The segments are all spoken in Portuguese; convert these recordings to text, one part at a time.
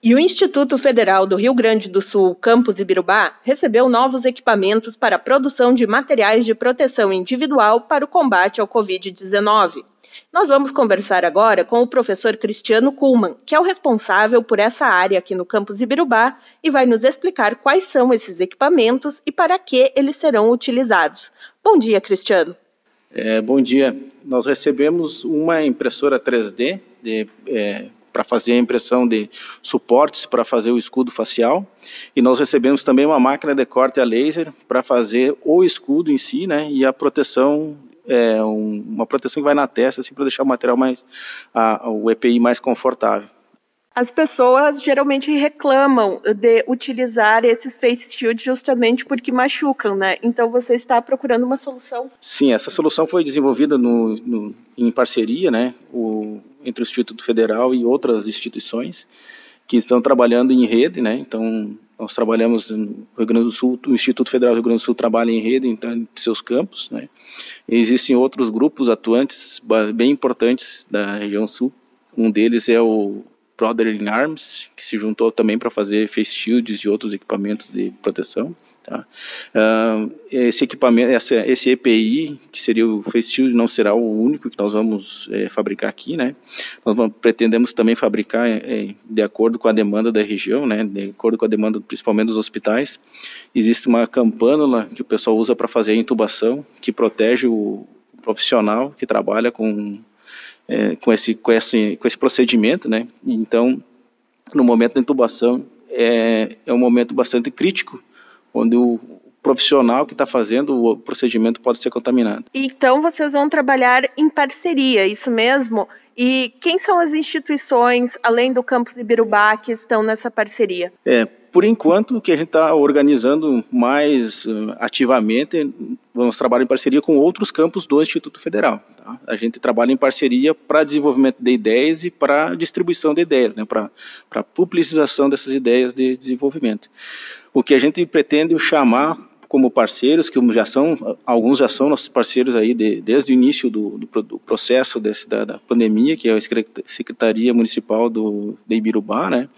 E o Instituto Federal do Rio Grande do Sul, Campus Ibirubá, recebeu novos equipamentos para a produção de materiais de proteção individual para o combate ao Covid-19. Nós vamos conversar agora com o professor Cristiano Kuhlmann, que é o responsável por essa área aqui no Campus Ibirubá e vai nos explicar quais são esses equipamentos e para que eles serão utilizados. Bom dia, Cristiano. É, bom dia. Nós recebemos uma impressora 3D de, é, para fazer a impressão de suportes para fazer o escudo facial. E nós recebemos também uma máquina de corte a laser para fazer o escudo em si, né, e a proteção é, um, uma proteção que vai na testa, assim, para deixar o material mais, a, o EPI mais confortável. As pessoas geralmente reclamam de utilizar esses face shields justamente porque machucam, né? Então você está procurando uma solução? Sim, essa solução foi desenvolvida no, no, em parceria, né? O, entre o Instituto Federal e outras instituições que estão trabalhando em rede, né? Então nós trabalhamos no Rio Grande do Sul, o Instituto Federal do Rio Grande do Sul trabalha em rede então, em seus campos, né? E existem outros grupos atuantes bem importantes da região sul. Um deles é o Brother in Arms, que se juntou também para fazer face shields e outros equipamentos de proteção. Tá? Uh, esse equipamento, essa, esse EPI, que seria o face shield, não será o único que nós vamos é, fabricar aqui, né? Nós vamos, pretendemos também fabricar é, de acordo com a demanda da região, né? De acordo com a demanda principalmente dos hospitais. Existe uma campânula que o pessoal usa para fazer a intubação, que protege o profissional que trabalha com é, com, esse, com, esse, com esse procedimento, né? Então, no momento da intubação, é, é um momento bastante crítico, onde o profissional que está fazendo o procedimento pode ser contaminado. Então, vocês vão trabalhar em parceria, isso mesmo? E quem são as instituições, além do campus Ibirubá, que estão nessa parceria? É, por enquanto, o que a gente está organizando mais uh, ativamente, vamos trabalhar em parceria com outros campos do Instituto Federal. Tá? A gente trabalha em parceria para desenvolvimento de ideias e para distribuição de ideias, né? para publicização dessas ideias de desenvolvimento. O que a gente pretende chamar como parceiros, que já são, alguns já são nossos parceiros aí de, desde o início do, do, do processo desse, da, da, pandemia, que é a Secretaria Municipal do, de Ibirubá, né?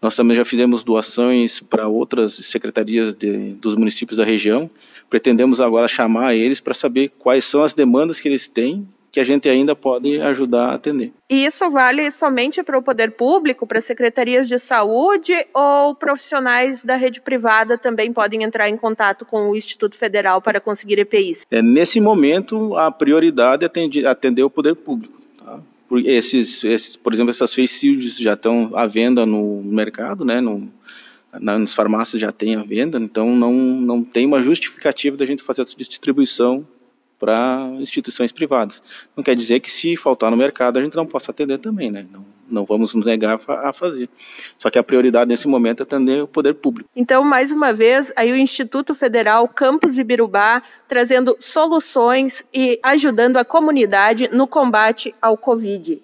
Nós também já fizemos doações para outras secretarias de, dos municípios da região. Pretendemos agora chamar eles para saber quais são as demandas que eles têm que a gente ainda pode ajudar a atender. E isso vale somente para o poder público, para secretarias de saúde ou profissionais da rede privada também podem entrar em contato com o Instituto Federal para conseguir EPIs? É, nesse momento, a prioridade é atender o poder público. Tá? Por, esses, esses, por exemplo, essas face já estão à venda no mercado, né, no, nas farmácias já tem à venda, então não, não tem uma justificativa da gente fazer essa distribuição para instituições privadas. Não quer dizer que se faltar no mercado a gente não possa atender também, né? Não, não vamos nos negar a fazer. Só que a prioridade nesse momento é atender o poder público. Então, mais uma vez, aí o Instituto Federal Campus Ibirubá trazendo soluções e ajudando a comunidade no combate ao Covid.